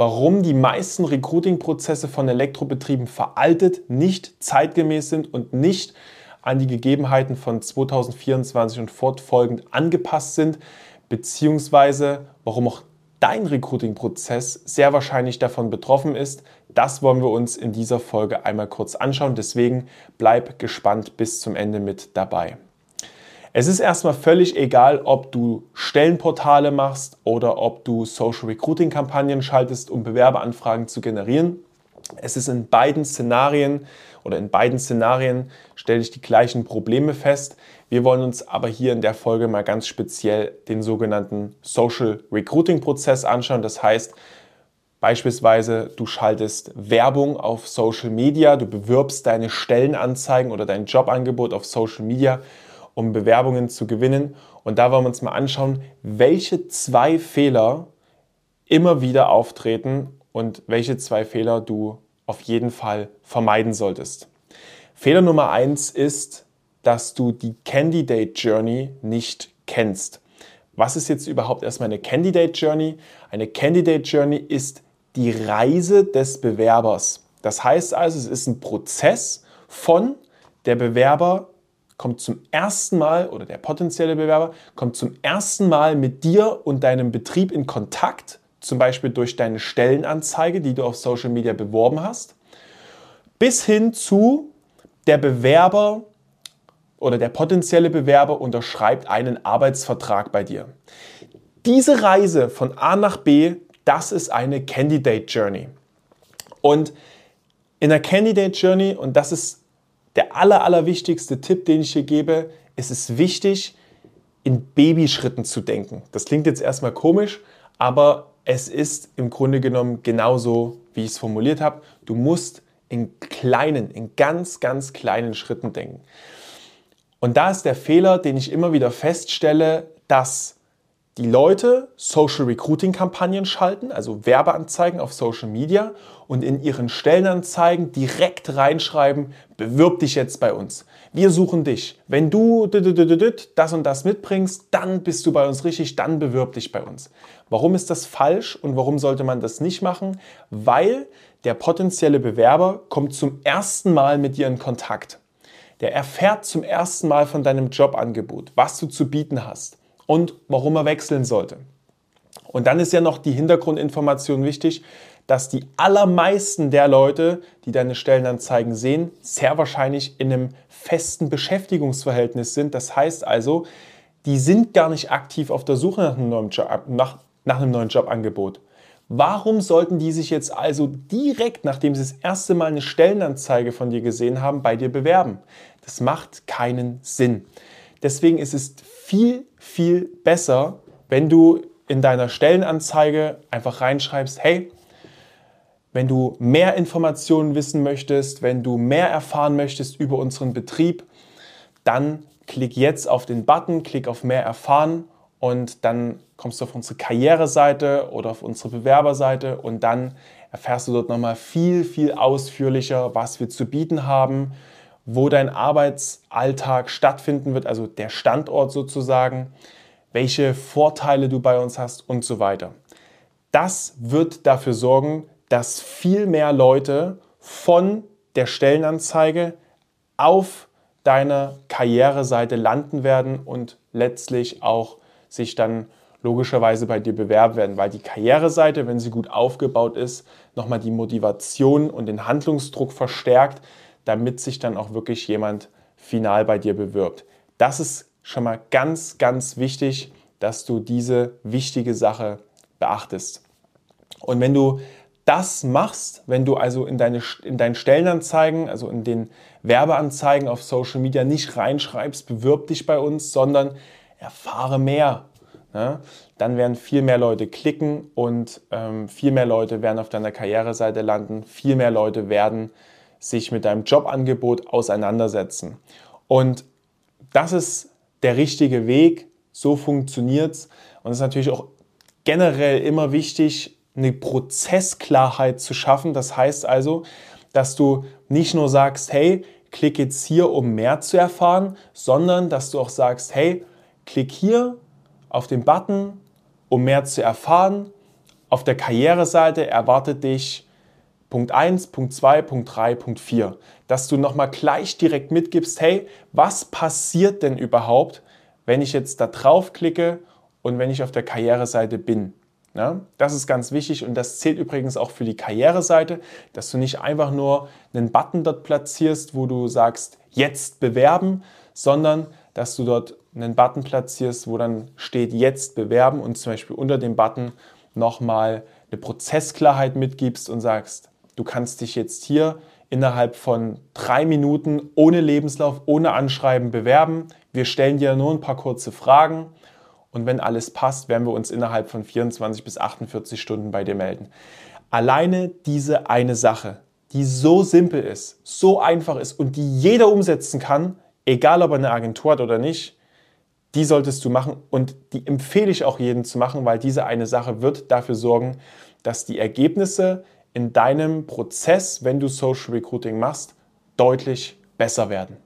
warum die meisten Recruiting-Prozesse von Elektrobetrieben veraltet, nicht zeitgemäß sind und nicht an die Gegebenheiten von 2024 und fortfolgend angepasst sind, beziehungsweise warum auch dein Recruiting-Prozess sehr wahrscheinlich davon betroffen ist. Das wollen wir uns in dieser Folge einmal kurz anschauen. Deswegen bleib gespannt bis zum Ende mit dabei. Es ist erstmal völlig egal, ob du Stellenportale machst oder ob du Social Recruiting Kampagnen schaltest, um Bewerberanfragen zu generieren. Es ist in beiden Szenarien oder in beiden Szenarien stelle ich die gleichen Probleme fest. Wir wollen uns aber hier in der Folge mal ganz speziell den sogenannten Social Recruiting Prozess anschauen. Das heißt, Beispielsweise, du schaltest Werbung auf Social Media, du bewirbst deine Stellenanzeigen oder dein Jobangebot auf Social Media um Bewerbungen zu gewinnen. Und da wollen wir uns mal anschauen, welche zwei Fehler immer wieder auftreten und welche zwei Fehler du auf jeden Fall vermeiden solltest. Fehler Nummer eins ist, dass du die Candidate Journey nicht kennst. Was ist jetzt überhaupt erstmal eine Candidate Journey? Eine Candidate Journey ist die Reise des Bewerbers. Das heißt also, es ist ein Prozess von der Bewerber kommt zum ersten Mal oder der potenzielle Bewerber kommt zum ersten Mal mit dir und deinem Betrieb in Kontakt, zum Beispiel durch deine Stellenanzeige, die du auf Social Media beworben hast, bis hin zu der Bewerber oder der potenzielle Bewerber unterschreibt einen Arbeitsvertrag bei dir. Diese Reise von A nach B, das ist eine Candidate Journey. Und in der Candidate Journey, und das ist der aller, allerwichtigste Tipp, den ich hier gebe, es ist wichtig, in Babyschritten zu denken. Das klingt jetzt erstmal komisch, aber es ist im Grunde genommen genauso, wie ich es formuliert habe. Du musst in kleinen, in ganz, ganz kleinen Schritten denken. Und da ist der Fehler, den ich immer wieder feststelle, dass die Leute Social Recruiting Kampagnen schalten, also Werbeanzeigen auf Social Media und in ihren Stellenanzeigen direkt reinschreiben, bewirb dich jetzt bei uns. Wir suchen dich. Wenn du das und das mitbringst, dann bist du bei uns richtig, dann bewirb dich bei uns. Warum ist das falsch und warum sollte man das nicht machen? Weil der potenzielle Bewerber kommt zum ersten Mal mit dir in Kontakt. Der erfährt zum ersten Mal von deinem Jobangebot, was du zu bieten hast und warum er wechseln sollte. Und dann ist ja noch die Hintergrundinformation wichtig, dass die allermeisten der Leute, die deine Stellenanzeigen sehen, sehr wahrscheinlich in einem festen Beschäftigungsverhältnis sind. Das heißt also, die sind gar nicht aktiv auf der Suche nach einem neuen, Job, nach, nach einem neuen Jobangebot. Warum sollten die sich jetzt also direkt, nachdem sie das erste Mal eine Stellenanzeige von dir gesehen haben, bei dir bewerben? Das macht keinen Sinn. Deswegen ist es viel, viel besser, wenn du in deiner Stellenanzeige einfach reinschreibst, hey, wenn du mehr Informationen wissen möchtest, wenn du mehr erfahren möchtest über unseren Betrieb, dann klick jetzt auf den Button, klick auf mehr erfahren und dann kommst du auf unsere Karriereseite oder auf unsere Bewerberseite und dann erfährst du dort nochmal viel, viel ausführlicher, was wir zu bieten haben, wo dein Arbeitsalltag stattfinden wird, also der Standort sozusagen, welche Vorteile du bei uns hast und so weiter. Das wird dafür sorgen, dass viel mehr Leute von der Stellenanzeige auf deiner Karriereseite landen werden und letztlich auch sich dann logischerweise bei dir bewerben werden, weil die Karriereseite, wenn sie gut aufgebaut ist, nochmal die Motivation und den Handlungsdruck verstärkt, damit sich dann auch wirklich jemand final bei dir bewirbt. Das ist schon mal ganz, ganz wichtig, dass du diese wichtige Sache beachtest. Und wenn du das machst, wenn du also in, deine, in deinen Stellenanzeigen, also in den Werbeanzeigen auf Social Media nicht reinschreibst, bewirb dich bei uns, sondern erfahre mehr, ne? dann werden viel mehr Leute klicken und ähm, viel mehr Leute werden auf deiner Karriereseite landen, viel mehr Leute werden sich mit deinem Jobangebot auseinandersetzen. Und das ist der richtige Weg, so funktioniert es. Und es ist natürlich auch generell immer wichtig, eine Prozessklarheit zu schaffen. Das heißt also, dass du nicht nur sagst, hey, klick jetzt hier, um mehr zu erfahren, sondern dass du auch sagst, hey, klick hier auf den Button, um mehr zu erfahren Auf der Karriereseite erwartet dich Punkt 1, Punkt 2, Punkt 3, Punkt 4, dass du nochmal gleich direkt mitgibst, hey, was passiert denn überhaupt, wenn ich jetzt da draufklicke und wenn ich auf der Karriereseite bin? Ja, das ist ganz wichtig und das zählt übrigens auch für die Karriereseite, dass du nicht einfach nur einen Button dort platzierst, wo du sagst, jetzt bewerben, sondern dass du dort einen Button platzierst, wo dann steht jetzt bewerben und zum Beispiel unter dem Button nochmal eine Prozessklarheit mitgibst und sagst, du kannst dich jetzt hier innerhalb von drei Minuten ohne Lebenslauf, ohne Anschreiben bewerben. Wir stellen dir nur ein paar kurze Fragen und wenn alles passt, werden wir uns innerhalb von 24 bis 48 Stunden bei dir melden. Alleine diese eine Sache, die so simpel ist, so einfach ist und die jeder umsetzen kann, egal ob er eine Agentur hat oder nicht, die solltest du machen und die empfehle ich auch jedem zu machen, weil diese eine Sache wird dafür sorgen, dass die Ergebnisse in deinem Prozess, wenn du Social Recruiting machst, deutlich besser werden.